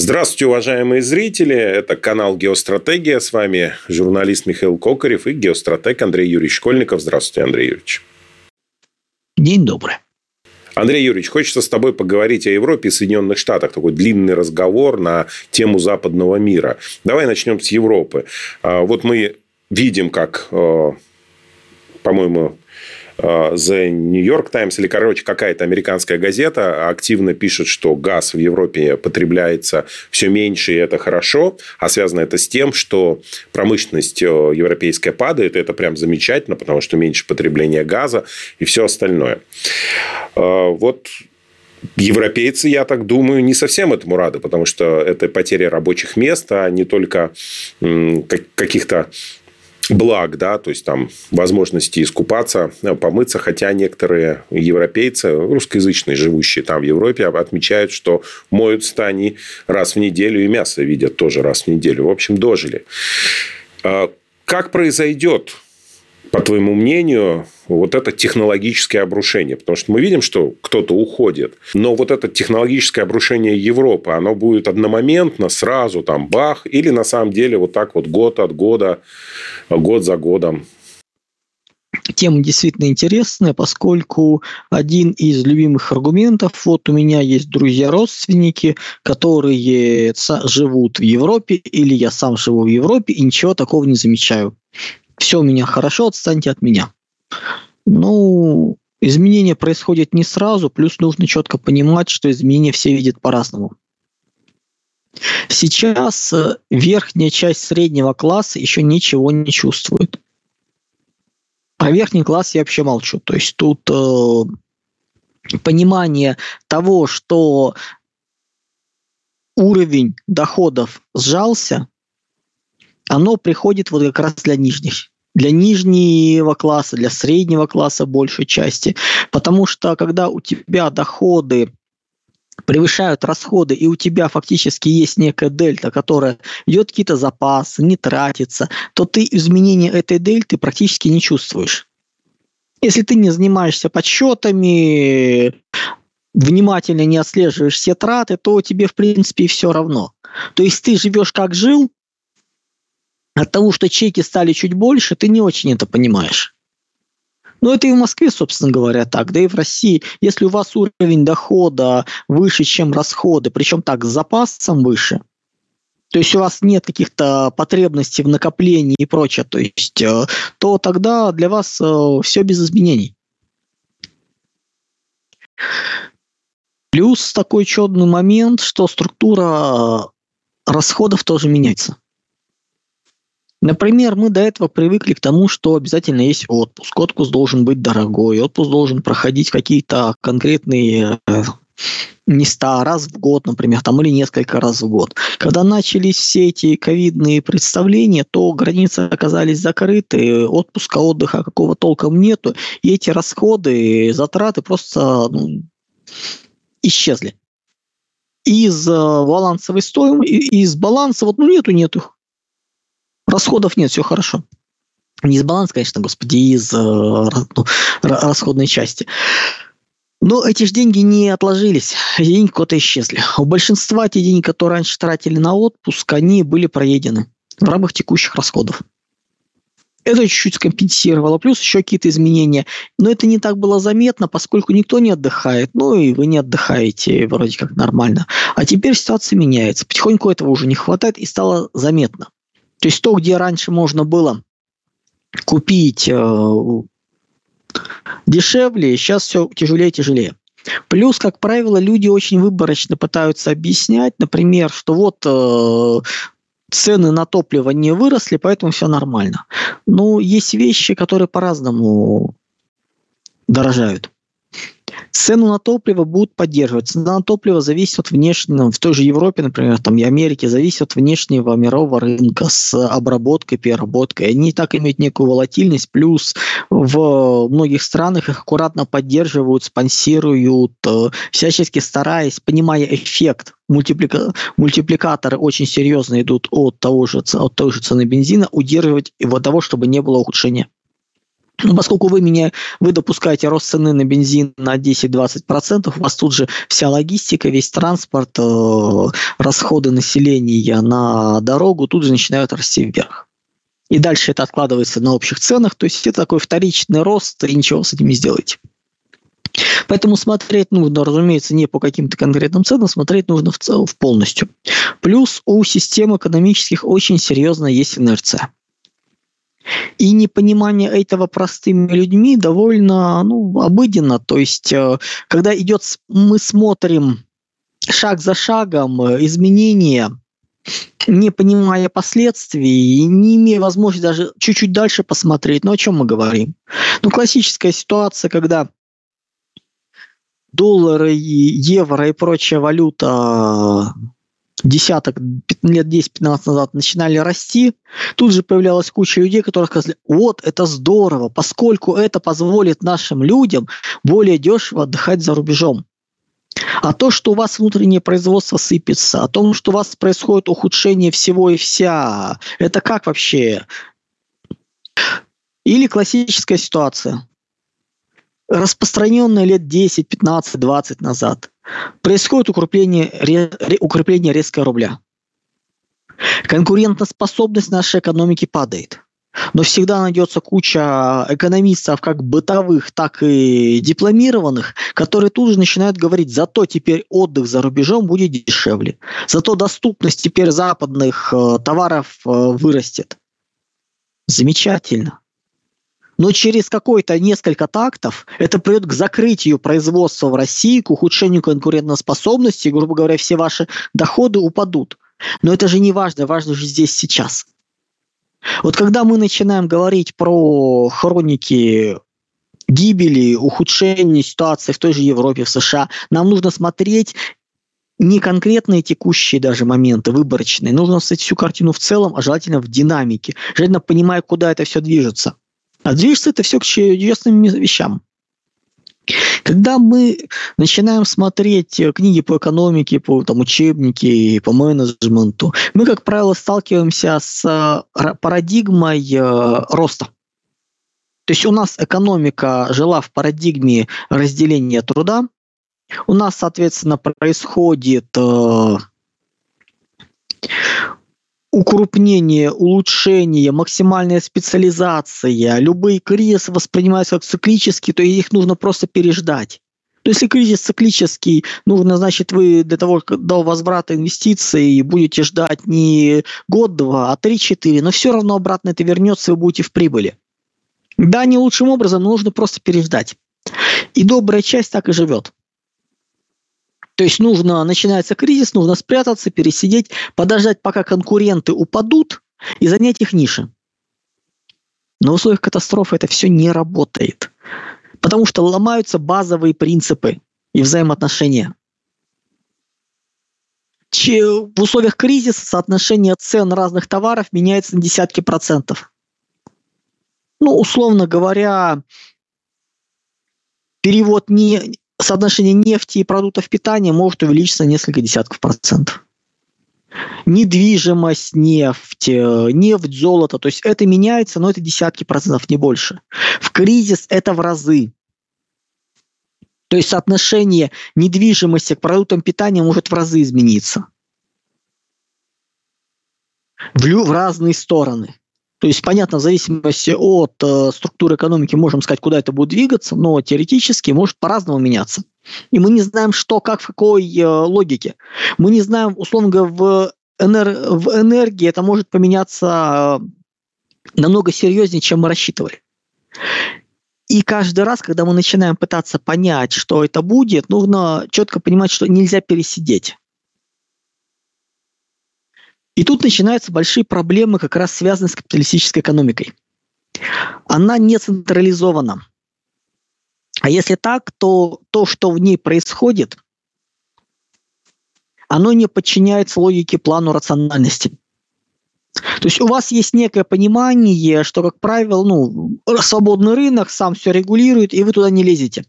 Здравствуйте, уважаемые зрители. Это канал «Геостратегия». С вами журналист Михаил Кокарев и геостратег Андрей Юрьевич Школьников. Здравствуйте, Андрей Юрьевич. День добрый. Андрей Юрьевич, хочется с тобой поговорить о Европе и Соединенных Штатах. Такой длинный разговор на тему западного мира. Давай начнем с Европы. А, вот мы видим, как, э, по-моему, The New York Times или, короче, какая-то американская газета активно пишет, что газ в Европе потребляется все меньше, и это хорошо. А связано это с тем, что промышленность э, европейская падает. И это прям замечательно, потому что меньше потребления газа и все остальное. Э, вот Европейцы, я так думаю, не совсем этому рады, потому что это потеря рабочих мест, а не только каких-то благ, да, то есть там возможности искупаться, э, помыться, хотя некоторые европейцы, русскоязычные, живущие там в Европе, отмечают, что моются они раз в неделю и мясо видят тоже раз в неделю. В общем, дожили. А как произойдет по твоему мнению, вот это технологическое обрушение? Потому что мы видим, что кто-то уходит. Но вот это технологическое обрушение Европы, оно будет одномоментно, сразу там бах, или на самом деле вот так вот год от года, год за годом? Тема действительно интересная, поскольку один из любимых аргументов, вот у меня есть друзья-родственники, которые живут в Европе, или я сам живу в Европе, и ничего такого не замечаю все у меня хорошо, отстаньте от меня. Ну, изменения происходят не сразу, плюс нужно четко понимать, что изменения все видят по-разному. Сейчас э, верхняя часть среднего класса еще ничего не чувствует. Про верхний класс я вообще молчу. То есть тут э, понимание того, что уровень доходов сжался, оно приходит вот как раз для нижних для нижнего класса, для среднего класса большей части. Потому что когда у тебя доходы превышают расходы, и у тебя фактически есть некая дельта, которая идет какие-то запасы, не тратится, то ты изменения этой дельты практически не чувствуешь. Если ты не занимаешься подсчетами, внимательно не отслеживаешь все траты, то тебе, в принципе, все равно. То есть ты живешь как жил, от того, что чеки стали чуть больше, ты не очень это понимаешь. Но это и в Москве, собственно говоря, так, да и в России. Если у вас уровень дохода выше, чем расходы, причем так, с запасом выше, то есть у вас нет каких-то потребностей в накоплении и прочее, то есть, э, то тогда для вас э, все без изменений. Плюс такой чудный момент, что структура расходов тоже меняется. Например, мы до этого привыкли к тому, что обязательно есть отпуск. Отпуск должен быть дорогой, отпуск должен проходить какие-то конкретные э, места раз в год, например, там или несколько раз в год. Когда начались все эти ковидные представления, то границы оказались закрыты, отпуска, отдыха какого толком нету, и эти расходы, затраты просто ну, исчезли. Из э, балансовой стоимости, из баланса вот ну нету, нету Расходов нет, все хорошо. Не из баланса, конечно, господи, из э, ну, расходной части. Но эти же деньги не отложились, эти деньги куда-то исчезли. У большинства те деньги, которые раньше тратили на отпуск, они были проедены в рамках текущих расходов. Это чуть-чуть скомпенсировало, плюс еще какие-то изменения. Но это не так было заметно, поскольку никто не отдыхает. Ну и вы не отдыхаете вроде как нормально. А теперь ситуация меняется. Потихоньку этого уже не хватает и стало заметно. То есть то, где раньше можно было купить э, дешевле, сейчас все тяжелее и тяжелее. Плюс, как правило, люди очень выборочно пытаются объяснять, например, что вот э, цены на топливо не выросли, поэтому все нормально. Но есть вещи, которые по-разному дорожают. Цену на топливо будут поддерживать. Цена на топливо зависит от внешнего, в той же Европе, например, там и Америке, зависит от внешнего мирового рынка с обработкой, переработкой. Они так имеют некую волатильность, плюс в многих странах их аккуратно поддерживают, спонсируют, э, всячески стараясь, понимая эффект мультиплика... мультипликаторы очень серьезно идут от того же, от той же цены бензина, удерживать его того, чтобы не было ухудшения. Но поскольку вы меня, вы допускаете рост цены на бензин на 10-20%, у вас тут же вся логистика, весь транспорт, э, расходы населения на дорогу тут же начинают расти вверх. И дальше это откладывается на общих ценах, то есть это такой вторичный рост, и ничего с этим не сделаете. Поэтому смотреть нужно, разумеется, не по каким-то конкретным ценам, смотреть нужно в, в полностью. Плюс у систем экономических очень серьезно есть инерция. И непонимание этого простыми людьми довольно ну, обыденно. То есть, э, когда идет, мы смотрим шаг за шагом э, изменения, не понимая последствий, не имея возможности даже чуть-чуть дальше посмотреть. Ну, о чем мы говорим? Ну, классическая ситуация, когда доллары, евро и прочая валюта десяток лет 10-15 назад начинали расти, тут же появлялась куча людей, которые сказали, вот это здорово, поскольку это позволит нашим людям более дешево отдыхать за рубежом. А то, что у вас внутреннее производство сыпется, о том, что у вас происходит ухудшение всего и вся, это как вообще? Или классическая ситуация, распространенная лет 10, 15, 20 назад – происходит укрепление, укрепление резкого рубля. Конкурентоспособность нашей экономики падает. Но всегда найдется куча экономистов, как бытовых, так и дипломированных, которые тут же начинают говорить, зато теперь отдых за рубежом будет дешевле, зато доступность теперь западных э, товаров э, вырастет. Замечательно но через какой-то несколько тактов это приведет к закрытию производства в России, к ухудшению конкурентоспособности, грубо говоря, все ваши доходы упадут. Но это же не важно, важно же здесь сейчас. Вот когда мы начинаем говорить про хроники гибели, ухудшения ситуации в той же Европе, в США, нам нужно смотреть не конкретные текущие даже моменты, выборочные. Нужно смотреть всю картину в целом, а желательно в динамике. Желательно понимая, куда это все движется. А движется это все к чудесным вещам. Когда мы начинаем смотреть э, книги по экономике, по там, учебники, по менеджменту, мы, как правило, сталкиваемся с э, парадигмой э, роста. То есть у нас экономика жила в парадигме разделения труда, у нас, соответственно, происходит укрупнение, улучшение, максимальная специализация, любые кризисы воспринимаются как циклические, то их нужно просто переждать. То если кризис циклический, нужно, значит, вы для того, до возврата инвестиций будете ждать не год-два, а три-четыре, но все равно обратно это вернется, и вы будете в прибыли. Да, не лучшим образом, но нужно просто переждать. И добрая часть так и живет. То есть нужно, начинается кризис, нужно спрятаться, пересидеть, подождать, пока конкуренты упадут и занять их ниши. В условиях катастрофы это все не работает. Потому что ломаются базовые принципы и взаимоотношения. В условиях кризиса соотношение цен разных товаров меняется на десятки процентов. Ну, условно говоря, перевод не, соотношение нефти и продуктов питания может увеличиться на несколько десятков процентов. Недвижимость, нефть, э, нефть, золото, то есть это меняется, но это десятки процентов, не больше. В кризис это в разы. То есть соотношение недвижимости к продуктам питания может в разы измениться. В, в разные стороны. То есть, понятно, в зависимости от э, структуры экономики можем сказать, куда это будет двигаться, но теоретически может по-разному меняться. И мы не знаем, что, как, в какой э, логике. Мы не знаем, условно говоря, в, энер- в энергии это может поменяться э, намного серьезнее, чем мы рассчитывали. И каждый раз, когда мы начинаем пытаться понять, что это будет, нужно четко понимать, что нельзя пересидеть. И тут начинаются большие проблемы, как раз связанные с капиталистической экономикой. Она не централизована. А если так, то то, что в ней происходит, оно не подчиняется логике плану рациональности. То есть у вас есть некое понимание, что, как правило, ну, свободный рынок сам все регулирует, и вы туда не лезете.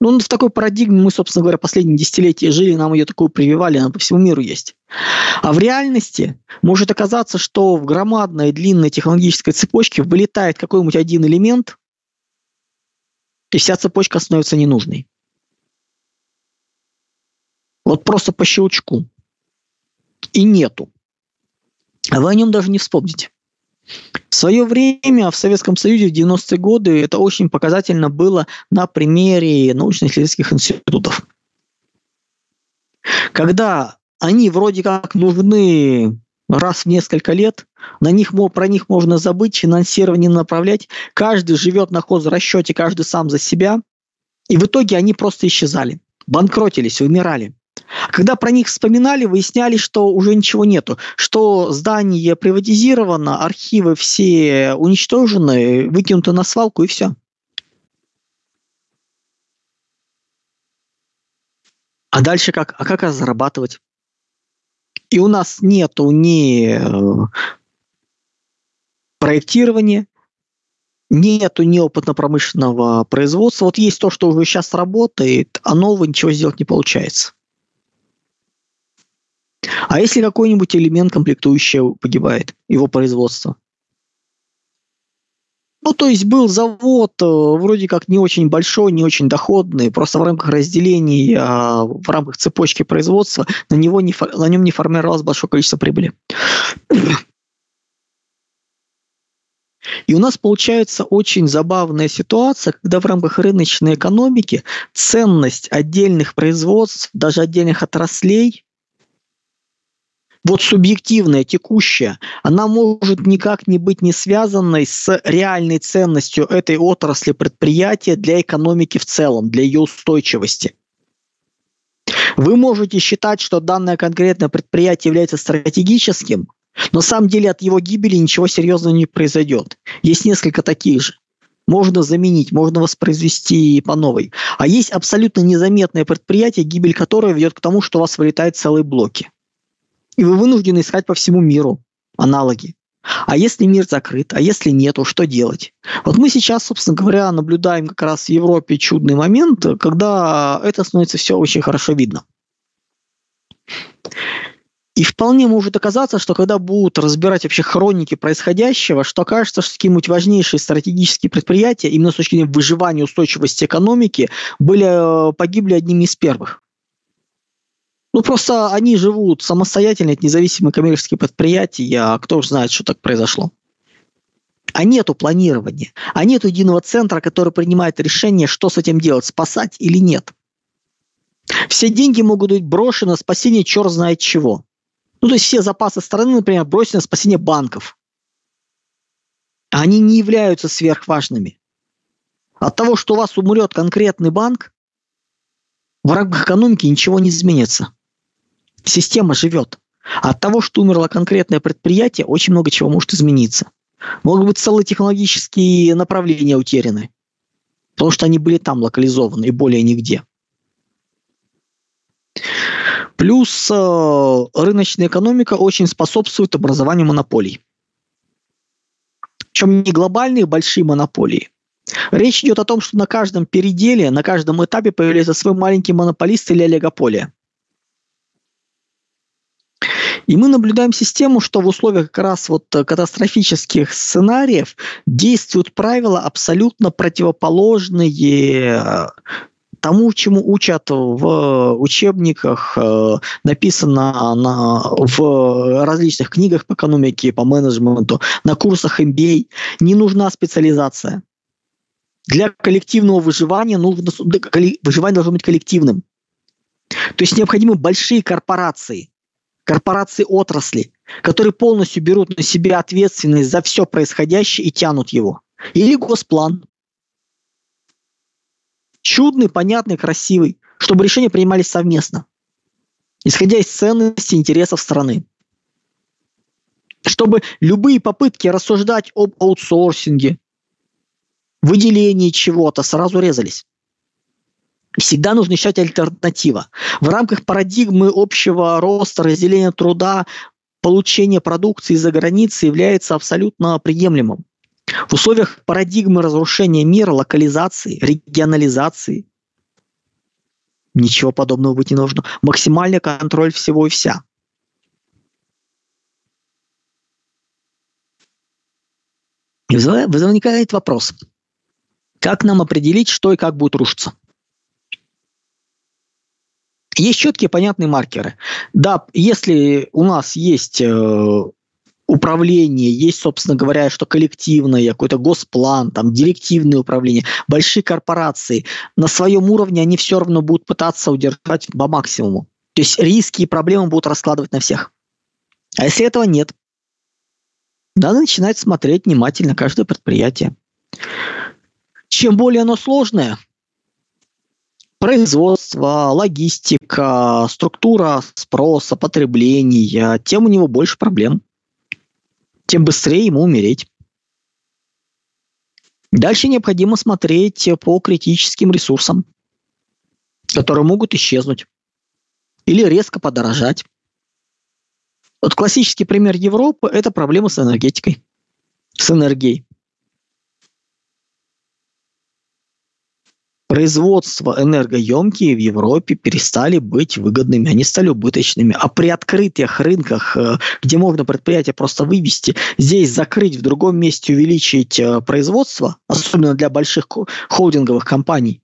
Ну, в такой парадигме мы, собственно говоря, последние десятилетия жили, нам ее такую прививали, она по всему миру есть. А в реальности может оказаться, что в громадной длинной технологической цепочке вылетает какой-нибудь один элемент, и вся цепочка становится ненужной. Вот просто по щелчку. И нету. А вы о нем даже не вспомните. В свое время в Советском Союзе в 90-е годы это очень показательно было на примере научно-исследовательских институтов. Когда они вроде как нужны раз в несколько лет, на них, про них можно забыть, финансирование направлять, каждый живет на хозрасчете, каждый сам за себя, и в итоге они просто исчезали, банкротились, умирали. Когда про них вспоминали, выясняли, что уже ничего нету, что здание приватизировано, архивы все уничтожены, выкинуты на свалку и все. А дальше как? А как зарабатывать? И у нас нету ни э, проектирования, нету ни опытно-промышленного производства. Вот есть то, что уже сейчас работает, а нового ничего сделать не получается. А если какой-нибудь элемент комплектующего погибает, его производство? Ну, то есть был завод, э, вроде как не очень большой, не очень доходный, просто в рамках разделения, а, в рамках цепочки производства на, него не, на нем не формировалось большое количество прибыли. И у нас получается очень забавная ситуация, когда в рамках рыночной экономики ценность отдельных производств, даже отдельных отраслей вот субъективная, текущая, она может никак не быть не связанной с реальной ценностью этой отрасли предприятия для экономики в целом, для ее устойчивости. Вы можете считать, что данное конкретное предприятие является стратегическим, но на самом деле от его гибели ничего серьезного не произойдет. Есть несколько таких же. Можно заменить, можно воспроизвести по новой. А есть абсолютно незаметное предприятие, гибель которого ведет к тому, что у вас вылетают целые блоки и вы вынуждены искать по всему миру аналоги. А если мир закрыт, а если нету, что делать? Вот мы сейчас, собственно говоря, наблюдаем как раз в Европе чудный момент, когда это становится все очень хорошо видно. И вполне может оказаться, что когда будут разбирать вообще хроники происходящего, что окажется, что какие-нибудь важнейшие стратегические предприятия, именно с точки зрения выживания устойчивости экономики, были, э, погибли одними из первых. Ну, просто они живут самостоятельно, это независимые коммерческие предприятия, а кто же знает, что так произошло. А нету планирования, а нету единого центра, который принимает решение, что с этим делать, спасать или нет. Все деньги могут быть брошены на спасение черт знает чего. Ну, то есть все запасы страны, например, бросены на спасение банков. А они не являются сверхважными. От того, что у вас умрет конкретный банк, в рамках экономики ничего не изменится система живет. А от того, что умерло конкретное предприятие, очень много чего может измениться. Могут быть целые технологические направления утеряны, потому что они были там локализованы и более нигде. Плюс э, рыночная экономика очень способствует образованию монополий. Причем не глобальные большие монополии. Речь идет о том, что на каждом переделе, на каждом этапе появляется свой маленький монополист или олигополия. И мы наблюдаем систему, что в условиях как раз вот э, катастрофических сценариев действуют правила абсолютно противоположные э, тому, чему учат в учебниках, э, написано на, в различных книгах по экономике, по менеджменту, на курсах MBA. Не нужна специализация. Для коллективного выживания нужно, выживание должно быть коллективным. То есть необходимы большие корпорации, корпорации отрасли, которые полностью берут на себя ответственность за все происходящее и тянут его. Или госплан. Чудный, понятный, красивый, чтобы решения принимались совместно, исходя из ценностей и интересов страны. Чтобы любые попытки рассуждать об аутсорсинге, выделении чего-то сразу резались всегда нужно искать альтернатива. В рамках парадигмы общего роста, разделения труда, получение продукции за границей является абсолютно приемлемым. В условиях парадигмы разрушения мира, локализации, регионализации ничего подобного быть не нужно. Максимальный контроль всего и вся. И возникает вопрос. Как нам определить, что и как будет рушиться? Есть четкие понятные маркеры. Да, если у нас есть э, управление, есть, собственно говоря, что коллективное, какой-то госплан, там, директивное управление, большие корпорации, на своем уровне они все равно будут пытаться удержать по максимуму. То есть риски и проблемы будут раскладывать на всех. А если этого нет, надо начинать смотреть внимательно каждое предприятие. Чем более оно сложное, производство, логистика, структура спроса, потребления, тем у него больше проблем. Тем быстрее ему умереть. Дальше необходимо смотреть по критическим ресурсам, которые могут исчезнуть или резко подорожать. Вот классический пример Европы – это проблема с энергетикой, с энергией. Производства энергоемкие в Европе перестали быть выгодными, они стали убыточными. А при открытых рынках, э, где можно предприятие просто вывести, здесь закрыть, в другом месте увеличить э, производство, особенно для больших холдинговых компаний,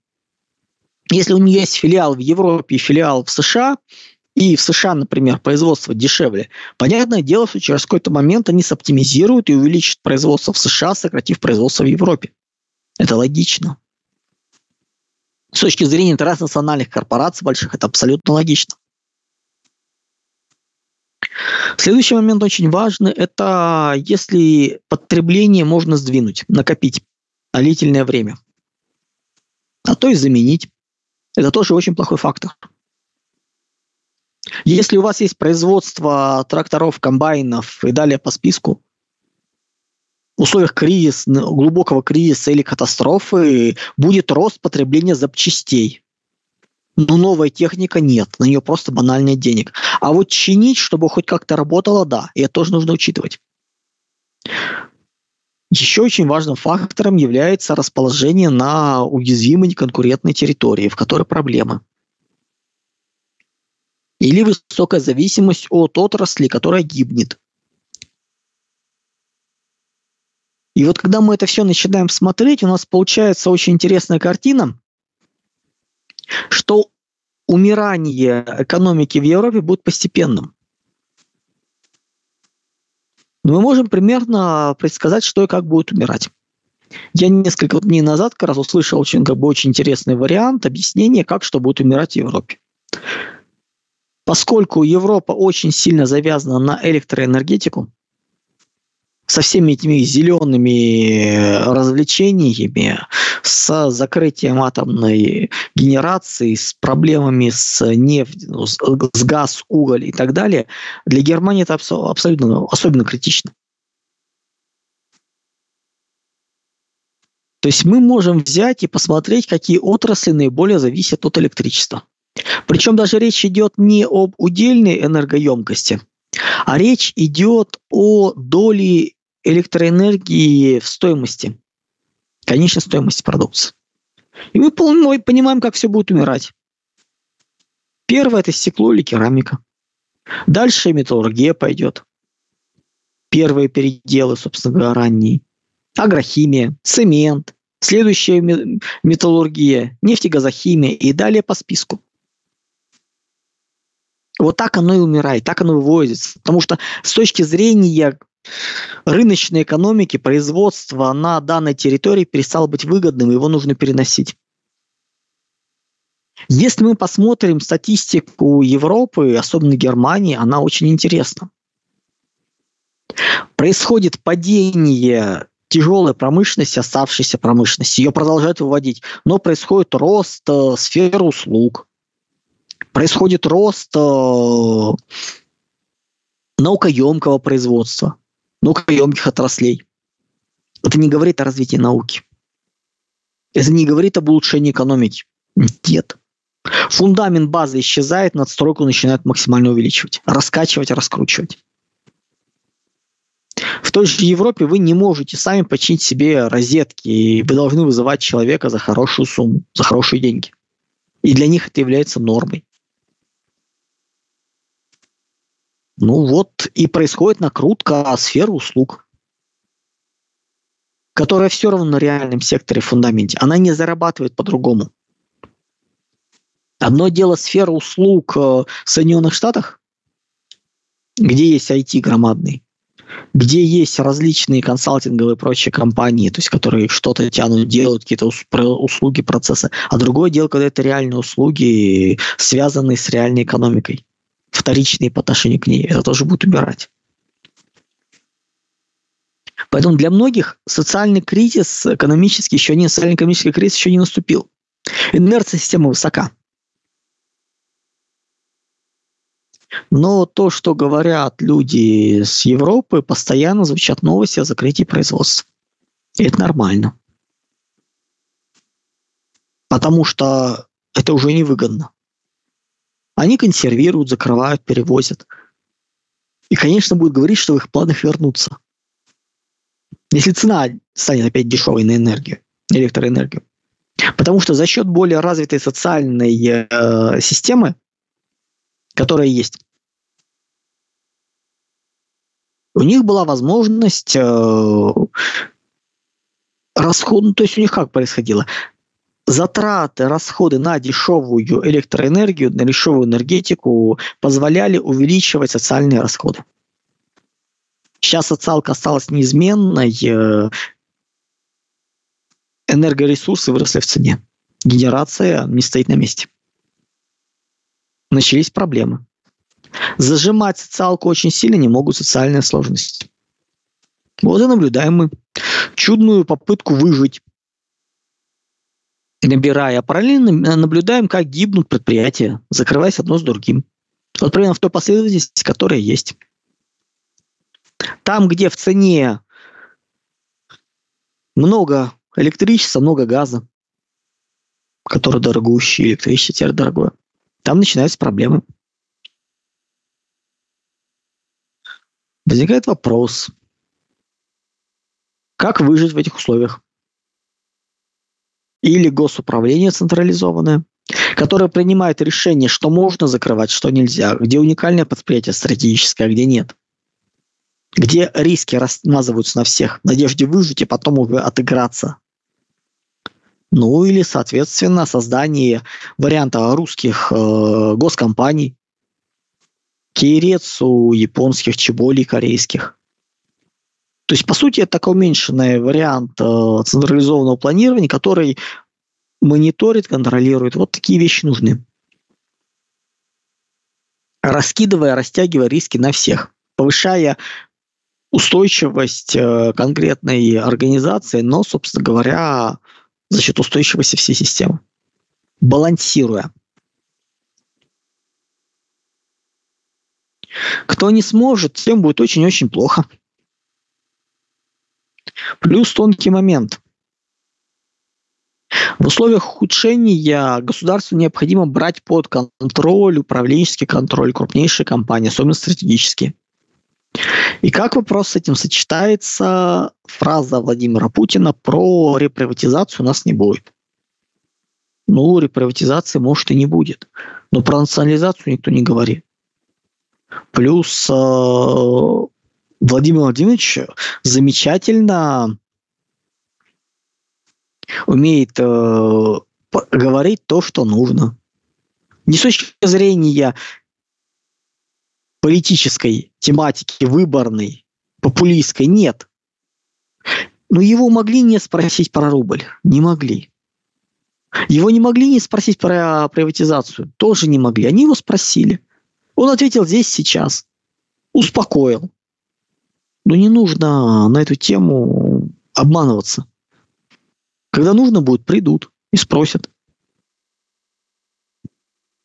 если у нее есть филиал в Европе и филиал в США, и в США, например, производство дешевле, понятное дело, что через какой-то момент они соптимизируют и увеличат производство в США, сократив производство в Европе. Это логично. С точки зрения транснациональных корпораций больших это абсолютно логично. Следующий момент очень важный – это если потребление можно сдвинуть, накопить на длительное время, а то и заменить. Это тоже очень плохой фактор. Если у вас есть производство тракторов, комбайнов и далее по списку, условиях кризиса, глубокого кризиса или катастрофы будет рост потребления запчастей. Но новая техника нет, на нее просто банальный денег. А вот чинить, чтобы хоть как-то работало, да, и это тоже нужно учитывать. Еще очень важным фактором является расположение на уязвимой конкурентной территории, в которой проблемы. Или высокая зависимость от отрасли, которая гибнет. И вот когда мы это все начинаем смотреть, у нас получается очень интересная картина, что умирание экономики в Европе будет постепенным. Но мы можем примерно предсказать, что и как будет умирать. Я несколько дней назад как раз услышал очень, как бы, очень интересный вариант объяснения, как что будет умирать в Европе. Поскольку Европа очень сильно завязана на электроэнергетику, со всеми этими зелеными э, развлечениями, с закрытием атомной генерации, с проблемами с нефть, ну, с газ, уголь и так далее, для Германии это абсолютно особенно критично. То есть мы можем взять и посмотреть, какие отрасли наиболее зависят от электричества. Причем даже речь идет не об удельной энергоемкости, а речь идет о доле электроэнергии в стоимости, конечной стоимости продукции. И мы понимаем, как все будет умирать. Первое – это стекло или керамика. Дальше металлургия пойдет. Первые переделы, собственно говоря, ранние. Агрохимия, цемент. Следующая металлургия, нефтегазохимия и далее по списку. Вот так оно и умирает, так оно выводится. Потому что с точки зрения рыночной экономики производство на данной территории перестало быть выгодным, его нужно переносить. Если мы посмотрим статистику Европы, особенно Германии, она очень интересна. Происходит падение тяжелой промышленности, оставшейся промышленности. Ее продолжают выводить. Но происходит рост э, сферы услуг. Происходит рост э, наукоемкого производства наукоемких отраслей. Это не говорит о развитии науки. Это не говорит об улучшении экономики. Нет. Фундамент базы исчезает, надстройку начинают максимально увеличивать, раскачивать, раскручивать. В той же Европе вы не можете сами починить себе розетки, и вы должны вызывать человека за хорошую сумму, за хорошие деньги. И для них это является нормой. Ну вот и происходит накрутка сферы услуг. которая все равно на реальном секторе в фундаменте, она не зарабатывает по-другому. Одно дело сфера услуг э, в Соединенных Штатах, где есть IT громадный, где есть различные консалтинговые и прочие компании, то есть которые что-то тянут, делают какие-то услуги, процессы. А другое дело, когда это реальные услуги, связанные с реальной экономикой, вторичные по отношению к ней. Это тоже будет убирать. Поэтому для многих социальный кризис экономический еще не, социально-экономический кризис еще не наступил. Инерция системы высока. Но то, что говорят люди с Европы, постоянно звучат новости о закрытии производства. И это нормально. Потому что это уже невыгодно. Они консервируют, закрывают, перевозят. И, конечно, будут говорить, что в их планах вернуться. Если цена станет опять дешевой на энергию, электроэнергию. Потому что за счет более развитой социальной э, системы, которая есть, у них была возможность э, расход, ну, то есть у них как происходило? Затраты, расходы на дешевую электроэнергию, на дешевую энергетику позволяли увеличивать социальные расходы. Сейчас социалка осталась неизменной, э, энергоресурсы выросли в цене. Генерация не стоит на месте. Начались проблемы. Зажимать социалку очень сильно не могут социальные сложности. Вот и наблюдаем мы чудную попытку выжить. Набирая параллельно, наблюдаем, как гибнут предприятия, закрываясь одно с другим. Вот примерно в той последовательности, которая есть. Там, где в цене много электричества, много газа, который дорогущий, электричество теперь дорогое, там начинаются проблемы. Возникает вопрос, как выжить в этих условиях? Или госуправление централизованное, которое принимает решение, что можно закрывать, что нельзя, где уникальное предприятие стратегическое, а где нет. Где риски размазываются на всех, в надежде выжить и потом уже отыграться. Ну или, соответственно, создание варианта русских э, госкомпаний, Кирец у японских, чеболей корейских. То есть, по сути, это такой уменьшенный вариант э, централизованного планирования, который мониторит, контролирует. Вот такие вещи нужны. Раскидывая, растягивая риски на всех, повышая устойчивость э, конкретной организации, но, собственно говоря, за счет устойчивости всей системы. Балансируя. Кто не сможет, тем будет очень-очень плохо. Плюс тонкий момент. В условиях ухудшения государству необходимо брать под контроль, управленческий контроль крупнейшие компании, особенно стратегические. И как вопрос с этим сочетается фраза Владимира Путина про реприватизацию у нас не будет. Ну, реприватизации может и не будет. Но про национализацию никто не говорит. Плюс э, Владимир Владимирович замечательно умеет э, говорить то, что нужно. Не с точки зрения политической тематики, выборной, популистской, нет. Но его могли не спросить про рубль. Не могли. Его не могли не спросить про приватизацию. Тоже не могли. Они его спросили. Он ответил здесь, сейчас. Успокоил. Но не нужно на эту тему обманываться. Когда нужно будет, придут и спросят.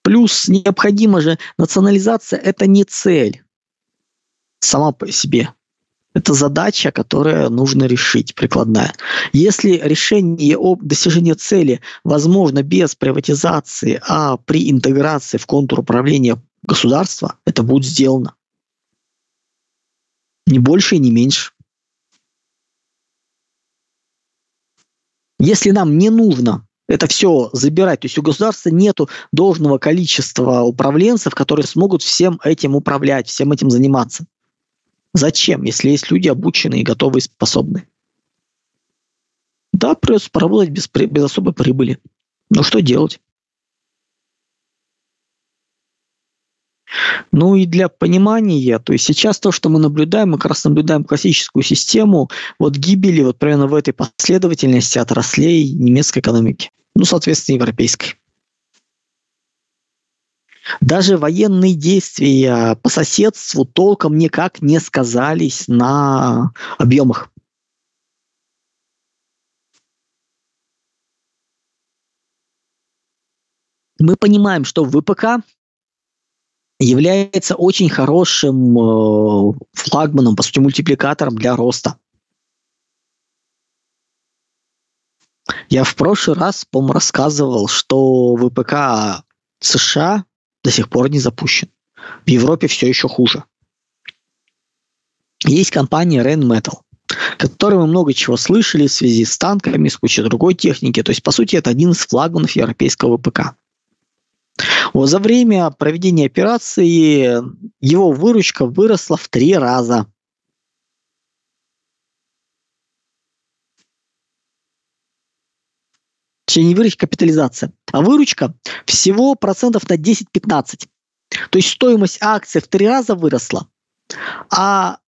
Плюс необходимо же, национализация – это не цель сама по себе. Это задача, которая нужно решить, прикладная. Если решение об достижении цели возможно без приватизации, а при интеграции в контур управления государства, это будет сделано. Не больше и не меньше. Если нам не нужно это все забирать, то есть у государства нет должного количества управленцев, которые смогут всем этим управлять, всем этим заниматься. Зачем, если есть люди обученные, готовые способные? Да, придется поработать без, без особой прибыли. Но что делать? Ну и для понимания, то есть сейчас то, что мы наблюдаем, мы как раз наблюдаем классическую систему вот гибели вот примерно в этой последовательности отраслей немецкой экономики, ну, соответственно, европейской. Даже военные действия по соседству толком никак не сказались на объемах. Мы понимаем, что ВПК является очень хорошим э, флагманом, по сути, мультипликатором для роста. Я в прошлый раз, по-моему, рассказывал, что ВПК США до сих пор не запущен. В Европе все еще хуже. Есть компания Rheinmetall, которой мы много чего слышали в связи с танками, с кучей другой техники. То есть, по сути, это один из флагманов европейского ВПК. За время проведения операции его выручка выросла в три раза. Точнее, не выручка, капитализация. А выручка всего процентов на 10-15. То есть стоимость акций в три раза выросла, а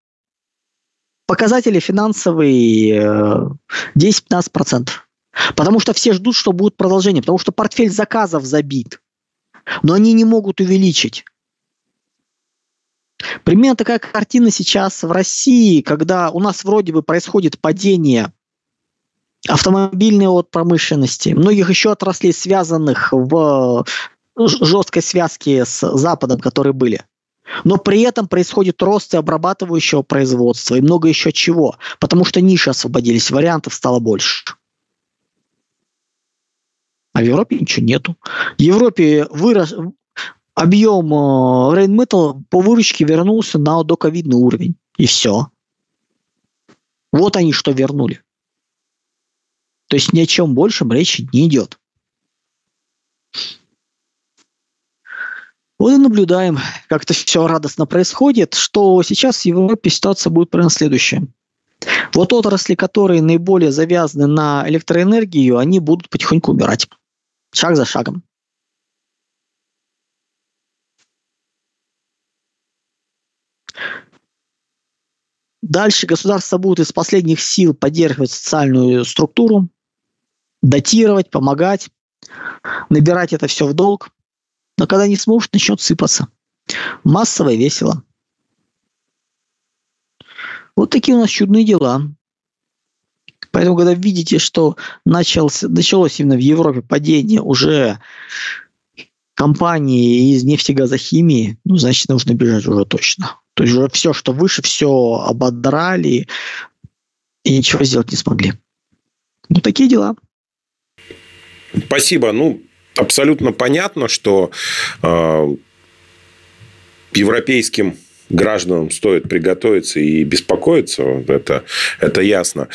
показатели финансовые 10-15%. Э, потому что все ждут, что будет продолжение, потому что портфель заказов забит но они не могут увеличить. Примерно такая картина сейчас в России, когда у нас вроде бы происходит падение автомобильной от промышленности, многих еще отраслей, связанных в жесткой связке с Западом, которые были. Но при этом происходит рост и обрабатывающего производства и много еще чего, потому что ниши освободились, вариантов стало больше. А в Европе ничего нету. В Европе вырос, объем э, Рейнметал по выручке вернулся на доковидный уровень. И все. Вот они что вернули. То есть ни о чем большем речи не идет. Вот и наблюдаем, как это все радостно происходит, что сейчас в Европе ситуация будет примерно следующая. Вот отрасли, которые наиболее завязаны на электроэнергию, они будут потихоньку умирать. Шаг за шагом. Дальше государство будет из последних сил поддерживать социальную структуру, датировать, помогать, набирать это все в долг. Но когда не сможет, начнет сыпаться. Массово и весело. Вот такие у нас чудные дела. Поэтому, когда видите, что начался, началось именно в Европе падение уже компании из нефтегазохимии, ну, значит, нужно бежать уже точно. То есть уже все, что выше, все ободрали и ничего сделать не смогли. Ну, такие дела. Спасибо. Ну, абсолютно понятно, что э, европейским гражданам стоит приготовиться и беспокоиться, это, это ясно.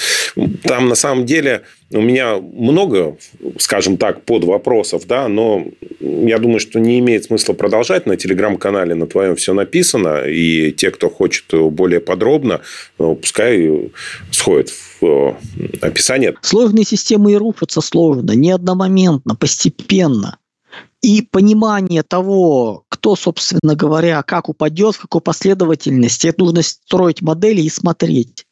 Там на самом деле у меня много, скажем так, под вопросов, да, но я думаю, что не имеет смысла продолжать. На телеграм-канале на твоем все написано, и те, кто хочет более подробно, ну, пускай сходят в описание. Сложные системы и рушатся сложно, не одномоментно, постепенно и понимание того, кто, собственно говоря, как упадет, в какой последовательности, это нужно строить модели и смотреть.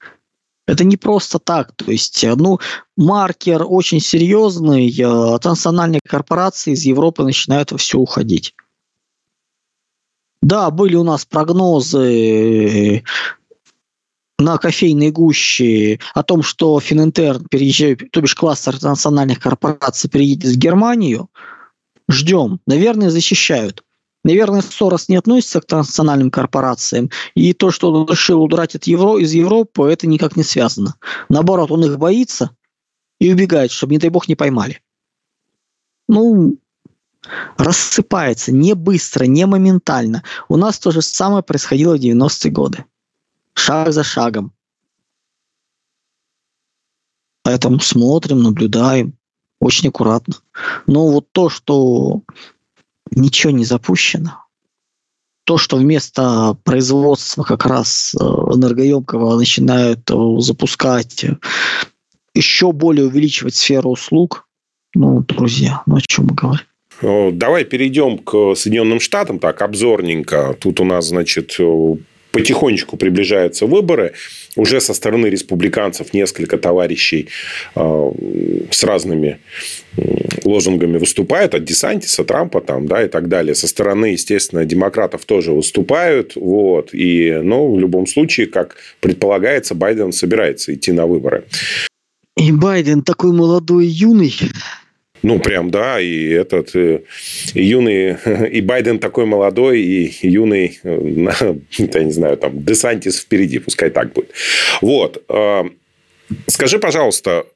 Это не просто так. То есть, ну, маркер очень серьезный, э, транснациональные корпорации из Европы начинают все уходить. Да, были у нас прогнозы на кофейной гуще о том, что Фининтерн переезжает, то бишь кластер национальных корпораций переедет в Германию – ждем. Наверное, защищают. Наверное, Сорос не относится к транснациональным корпорациям, и то, что он решил удрать от Евро, из Европы, это никак не связано. Наоборот, он их боится и убегает, чтобы, не дай бог, не поймали. Ну, рассыпается не быстро, не моментально. У нас то же самое происходило в 90-е годы. Шаг за шагом. Поэтому смотрим, наблюдаем очень аккуратно. Но вот то, что ничего не запущено, то, что вместо производства как раз э, энергоемкого начинают э, запускать еще более увеличивать сферу услуг, ну, друзья, ну о чем мы говорим? Давай перейдем к Соединенным Штатам, так, обзорненько. Тут у нас, значит, потихонечку приближаются выборы. Уже со стороны республиканцев несколько товарищей э, с разными лозунгами выступают. От Десантиса, Трампа там, да, и так далее. Со стороны, естественно, демократов тоже выступают. Вот. И, ну, в любом случае, как предполагается, Байден собирается идти на выборы. И Байден такой молодой, юный. Ну, прям, да, и этот и э, юный, и Байден такой молодой, и юный, э, я не знаю, там, Десантис впереди, пускай так будет. Вот. Э, скажи, пожалуйста,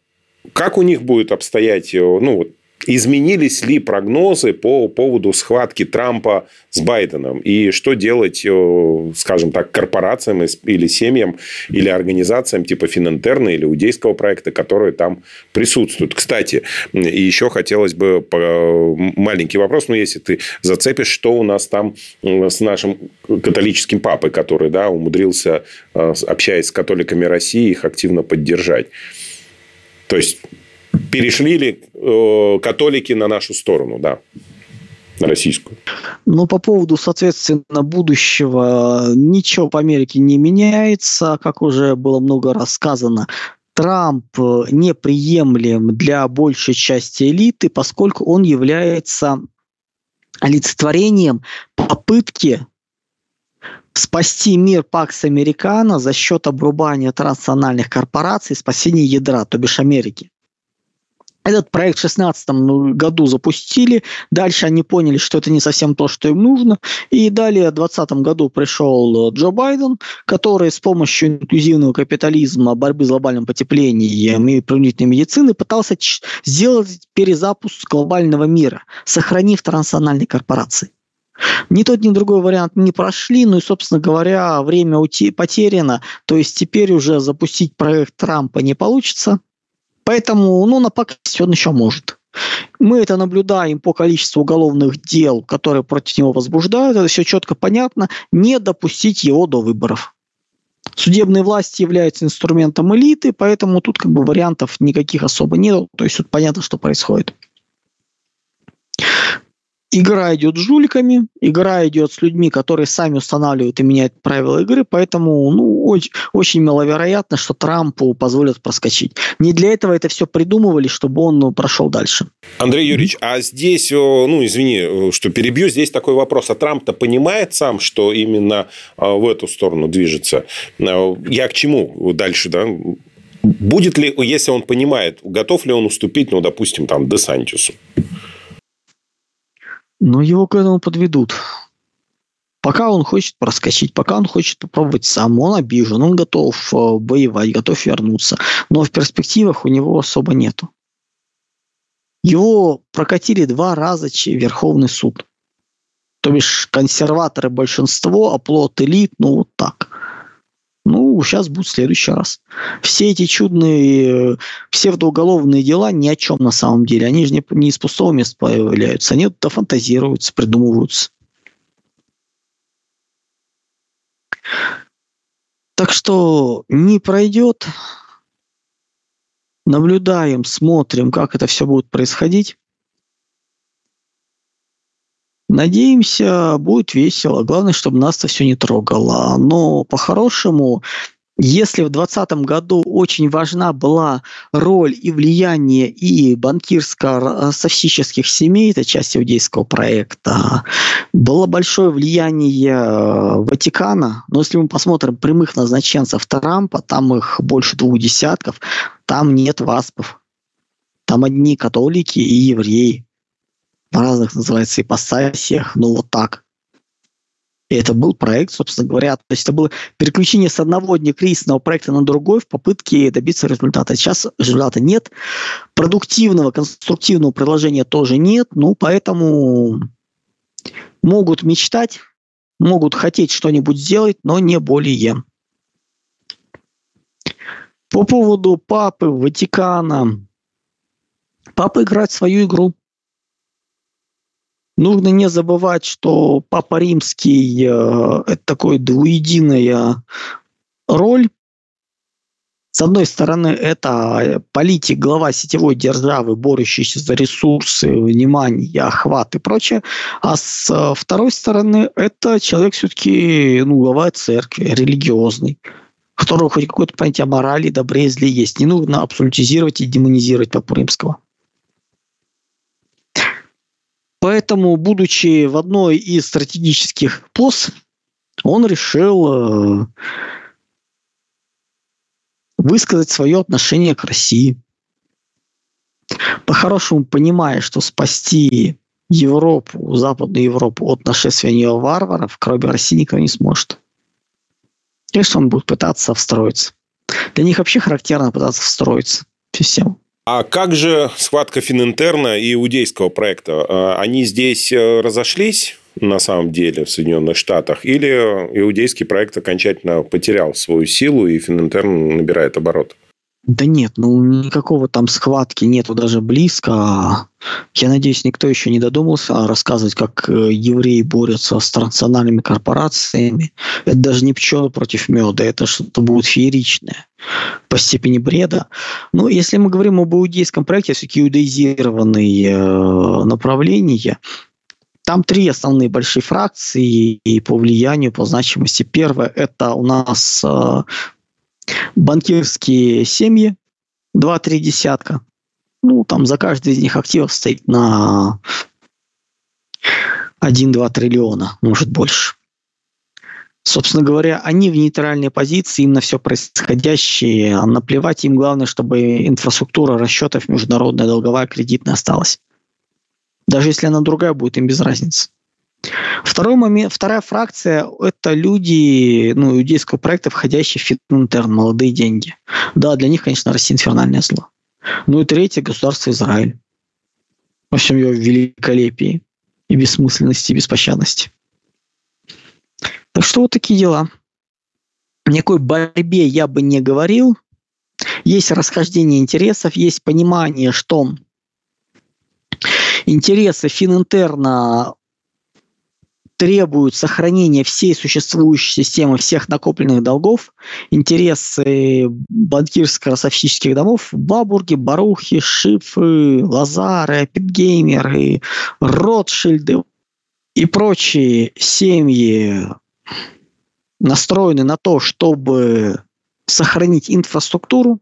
как у них будет обстоять, ну, вот изменились ли прогнозы по поводу схватки Трампа с Байденом? И что делать, э, скажем так, корпорациям или семьям, или организациям типа Финантерна или Удейского проекта, которые там присутствуют? Кстати, еще хотелось бы маленький вопрос, но ну, если ты зацепишь, что у нас там с нашим католическим папой, который да, умудрился, э, общаясь с католиками России, их активно поддержать. То есть перешли ли э, католики на нашу сторону, да, на российскую? Ну, по поводу, соответственно, будущего ничего по Америке не меняется, как уже было много рассказано. Трамп неприемлем для большей части элиты, поскольку он является олицетворением попытки спасти мир Пакс Американо за счет обрубания транснациональных корпораций спасения ядра, то бишь Америки. Этот проект в 2016 году запустили, дальше они поняли, что это не совсем то, что им нужно, и далее в 2020 году пришел Джо Байден, который с помощью инклюзивного капитализма, борьбы с глобальным потеплением и применительной медицины пытался сделать перезапуск глобального мира, сохранив транснациональные корпорации. Ни тот, ни другой вариант не прошли, ну и, собственно говоря, время потеряно, то есть теперь уже запустить проект Трампа не получится, Поэтому, ну, напакостить он еще может. Мы это наблюдаем по количеству уголовных дел, которые против него возбуждают. Это все четко понятно. Не допустить его до выборов. Судебные власти являются инструментом элиты, поэтому тут как бы вариантов никаких особо нет. То есть тут понятно, что происходит. Игра идет с жуликами, игра идет с людьми, которые сами устанавливают и меняют правила игры, поэтому ну, очень, очень маловероятно, что Трампу позволят проскочить. Не для этого это все придумывали, чтобы он ну, прошел дальше. Андрей Юрьевич, а здесь, ну, извини, что перебью, здесь такой вопрос. А Трамп-то понимает сам, что именно а, в эту сторону движется? Я к чему дальше, да? Будет ли, если он понимает, готов ли он уступить, ну, допустим, там, Десантису? Но его к этому подведут. Пока он хочет проскочить, пока он хочет попробовать сам, он обижен, он готов э, воевать, готов вернуться. Но в перспективах у него особо нету. Его прокатили два раза Верховный суд. То бишь консерваторы большинство, а плод элит, ну вот так. Ну, сейчас будет в следующий раз. Все эти чудные э, псевдоуголовные дела ни о чем на самом деле. Они же не, не из пустого места появляются. Они то фантазируются, придумываются. Так что не пройдет. Наблюдаем, смотрим, как это все будет происходить. Надеемся, будет весело. Главное, чтобы нас-то все не трогало. Но по-хорошему, если в 2020 году очень важна была роль и влияние и банкирско-совсических семей, это часть иудейского проекта, было большое влияние э, Ватикана, но если мы посмотрим прямых назначенцев Трампа, там их больше двух десятков, там нет васпов. Там одни католики и евреи в разных, называется, ипостасиях, ну вот так. И это был проект, собственно говоря, то есть это было переключение с одного некризисного проекта на другой в попытке добиться результата. Сейчас результата нет, продуктивного, конструктивного предложения тоже нет, ну поэтому могут мечтать, могут хотеть что-нибудь сделать, но не более. По поводу папы, Ватикана. Папа играет свою игру. Нужно не забывать, что Папа Римский э, – это такое двуединая роль. С одной стороны, это политик, глава сетевой державы, борющийся за ресурсы, внимание, охват и прочее. А с э, второй стороны, это человек все-таки, ну, глава церкви, религиозный, которого хоть какое-то понятие морали, добре, и зле есть. Не нужно абсолютизировать и демонизировать Папу Римского. Поэтому, будучи в одной из стратегических поз, он решил э, высказать свое отношение к России. По-хорошему понимая, что спасти Европу, Западную Европу от нашествия нее варваров, кроме России никто не сможет. Конечно, он будет пытаться встроиться. Для них вообще характерно пытаться встроиться в систему. А как же схватка Фининтерна и иудейского проекта? А, они здесь э, разошлись на самом деле в Соединенных Штатах? Или иудейский проект окончательно потерял свою силу, и Фининтерн набирает оборот? Да нет, ну никакого там схватки нету даже близко. Я надеюсь, никто еще не додумался рассказывать, как э, евреи борются с транснациональными корпорациями. Это даже не пчелы против меда, это что-то будет фееричное по степени бреда. Но если мы говорим об иудейском проекте, все-таки иудеизированные э, направления, там три основные большие фракции и по влиянию, по значимости. Первое – это у нас э, банкирские семьи, два-три десятка. Ну, там за каждый из них активов стоит на 1-2 триллиона, может больше. Собственно говоря, они в нейтральной позиции, им на все происходящее, а наплевать им главное, чтобы инфраструктура расчетов международная, долговая, кредитная осталась. Даже если она другая, будет им без разницы. Второй момент, вторая фракция – это люди ну, иудейского проекта, входящие в Финтерн, молодые деньги. Да, для них, конечно, Россия инфернальное зло. Ну и третье – государство Израиль. Во всем его великолепии и бессмысленности, и беспощадности. Так что вот такие дела. Никакой борьбе я бы не говорил. Есть расхождение интересов, есть понимание, что интересы Фининтерна требуют сохранения всей существующей системы всех накопленных долгов, интересы банкирско-ростовщических домов Бабурги, Барухи, Шифы, Лазары, Питгеймеры, Ротшильды и прочие семьи настроены на то, чтобы сохранить инфраструктуру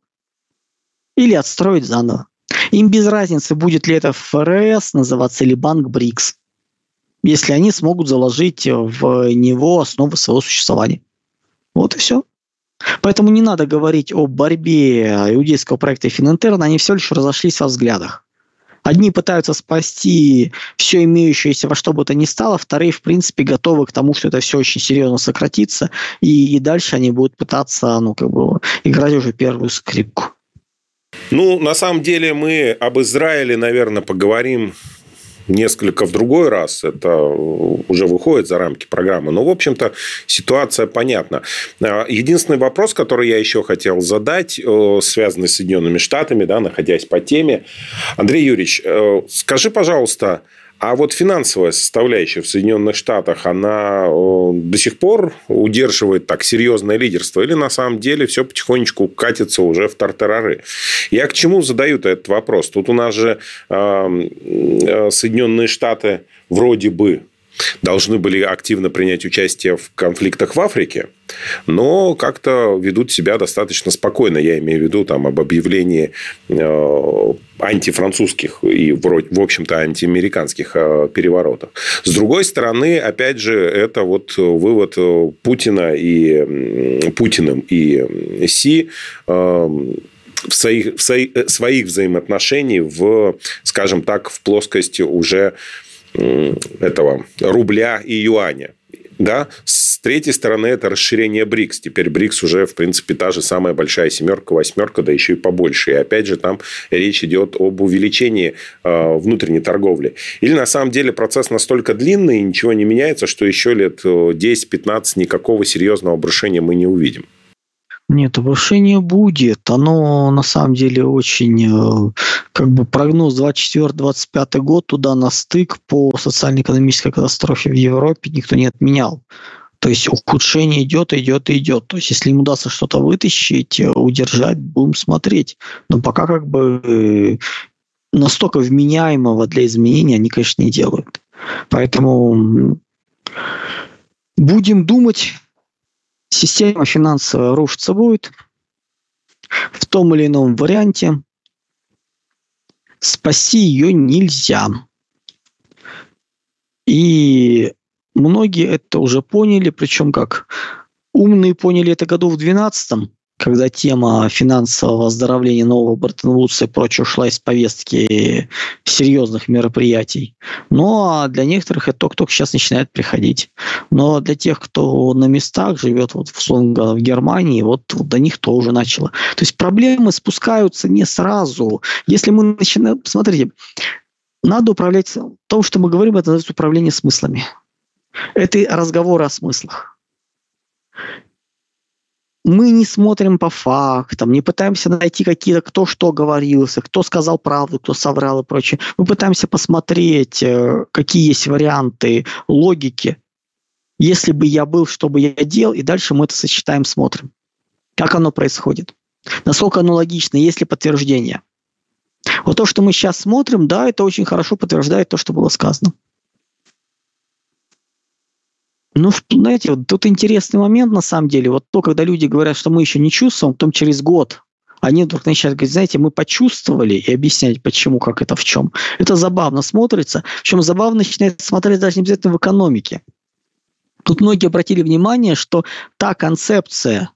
или отстроить заново. Им без разницы, будет ли это ФРС называться или банк БРИКС, если они смогут заложить в него основы своего существования. Вот и все. Поэтому не надо говорить о борьбе иудейского проекта и Фининтерна, они все лишь разошлись во взглядах. Одни пытаются спасти все имеющееся во что бы то ни стало, вторые, в принципе, готовы к тому, что это все очень серьезно сократится, и, и дальше они будут пытаться, ну, как бы, играть уже первую скрипку. Ну, на самом деле мы об Израиле, наверное, поговорим несколько в другой раз. Это уже выходит за рамки программы. Но, в общем-то, ситуация понятна. А, единственный вопрос, который я еще хотел задать, э, связанный с Соединенными Штатами, да, находясь по теме. Андрей Юрьевич, э, скажи, пожалуйста, а вот финансовая составляющая в Соединенных Штатах, она до сих пор удерживает так серьезное лидерство? Или на самом деле все потихонечку катится уже в тартарары? Я к чему задаю этот вопрос? Тут у нас же э, Соединенные Штаты вроде бы должны были активно принять участие в конфликтах в Африке, но как-то ведут себя достаточно спокойно. Я имею в виду там, об объявлении э, антифранцузских и, в общем-то, антиамериканских э, переворотов. С другой стороны, опять же, это вот вывод Путина и Путиным и Си э, в своих, в своих, своих взаимоотношений в, скажем так, в плоскости уже этого рубля и юаня. Да? С третьей стороны, это расширение БРИКС. Теперь БРИКС уже, в принципе, та же самая большая семерка, восьмерка, да еще и побольше. И опять же, там речь идет об увеличении э, внутренней торговли. Или на самом деле процесс настолько длинный, и ничего не меняется, что еще лет 10-15 никакого серьезного обрушения мы не увидим. Нет, повышение будет. Оно на самом деле очень, э, как бы прогноз 24-25 год туда на стык по социально-экономической катастрофе в Европе никто не отменял. То есть ухудшение идет, идет, идет. То есть если им удастся что-то вытащить, э, удержать, будем смотреть. Но пока как бы э, настолько вменяемого для изменения они, конечно, не делают. Поэтому будем думать, система финансовая рушиться будет в том или ином варианте. Спасти ее нельзя. И многие это уже поняли, причем как умные поняли это году в 12 когда тема финансового оздоровления нового Бреттон-Вудса и прочее ушла из повестки серьезных мероприятий. Ну, а для некоторых это только-только сейчас начинает приходить. Но для тех, кто на местах живет, вот, условно в Германии, вот, вот до них тоже начало. То есть проблемы спускаются не сразу. Если мы начинаем... Смотрите, надо управлять... То, что мы говорим, это называется управление смыслами. Это разговоры о смыслах мы не смотрим по фактам, не пытаемся найти какие-то, кто что говорился, кто сказал правду, кто соврал и прочее. Мы пытаемся посмотреть, э, какие есть варианты логики. Если бы я был, что бы я делал, и дальше мы это сочетаем, смотрим. Как оно происходит. Насколько оно логично, есть ли подтверждение. Вот то, что мы сейчас смотрим, да, это очень хорошо подтверждает то, что было сказано. Ну, знаете, вот тут интересный момент на самом деле. Вот то, когда люди говорят, что мы еще не чувствуем, потом через год они вдруг начинают говорить, знаете, мы почувствовали и объяснять, почему, как это, в чем. Это забавно смотрится. Причем забавно начинает смотреть даже не обязательно в экономике. Тут многие обратили внимание, что та концепция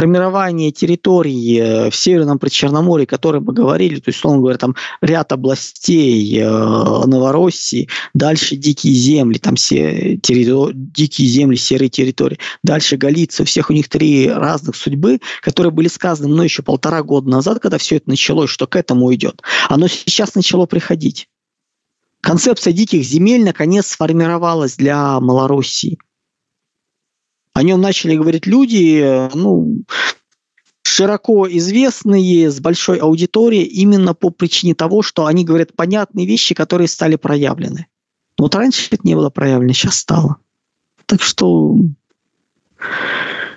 формирование территории э, в Северном Причерноморье, о которой мы говорили, то есть, условно говоря, там ряд областей э, Новороссии, дальше дикие земли, там все территори- дикие земли, серые территории, дальше Галиция, у всех у них три разных судьбы, которые были сказаны мной еще полтора года назад, когда все это началось, что к этому идет. Оно сейчас начало приходить. Концепция диких земель наконец сформировалась для Малороссии. О нем начали говорить люди, ну, широко известные, с большой аудиторией, именно по причине того, что они говорят понятные вещи, которые стали проявлены. Вот раньше это не было проявлено, сейчас стало. Так что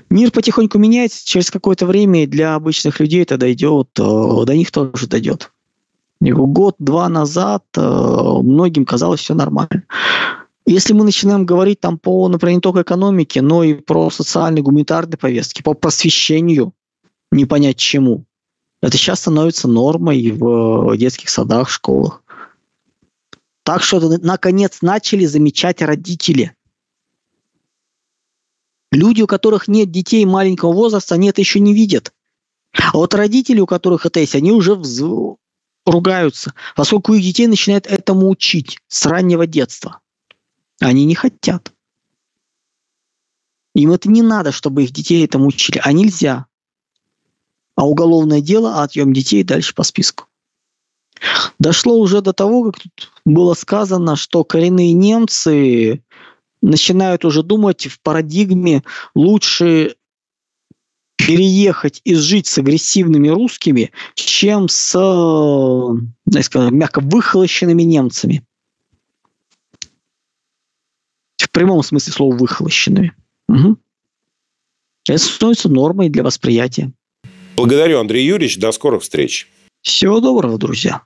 мир потихоньку меняется, через какое-то время для обычных людей это дойдет, э, до них тоже дойдет. Год-два назад э, многим казалось все нормально. Если мы начинаем говорить там по, например, не только экономике, но и про социальные, гуманитарные повестки, по просвещению, не понять чему, это сейчас становится нормой в детских садах, школах. Так что, наконец, начали замечать родители. Люди, у которых нет детей маленького возраста, они это еще не видят. А вот родители, у которых это есть, они уже вз... ругаются, поскольку их детей начинают этому учить с раннего детства. Они не хотят. Им это не надо, чтобы их детей этому учили. А нельзя. А уголовное дело, а отъем детей дальше по списку. Дошло уже до того, как тут было сказано, что коренные немцы начинают уже думать в парадигме лучше переехать и жить с агрессивными русскими, чем с, сказать, мягко выхолощенными немцами в прямом смысле слова выхолощенными. Угу. Это становится нормой для восприятия. Благодарю, Андрей Юрьевич. До скорых встреч. Всего доброго, друзья.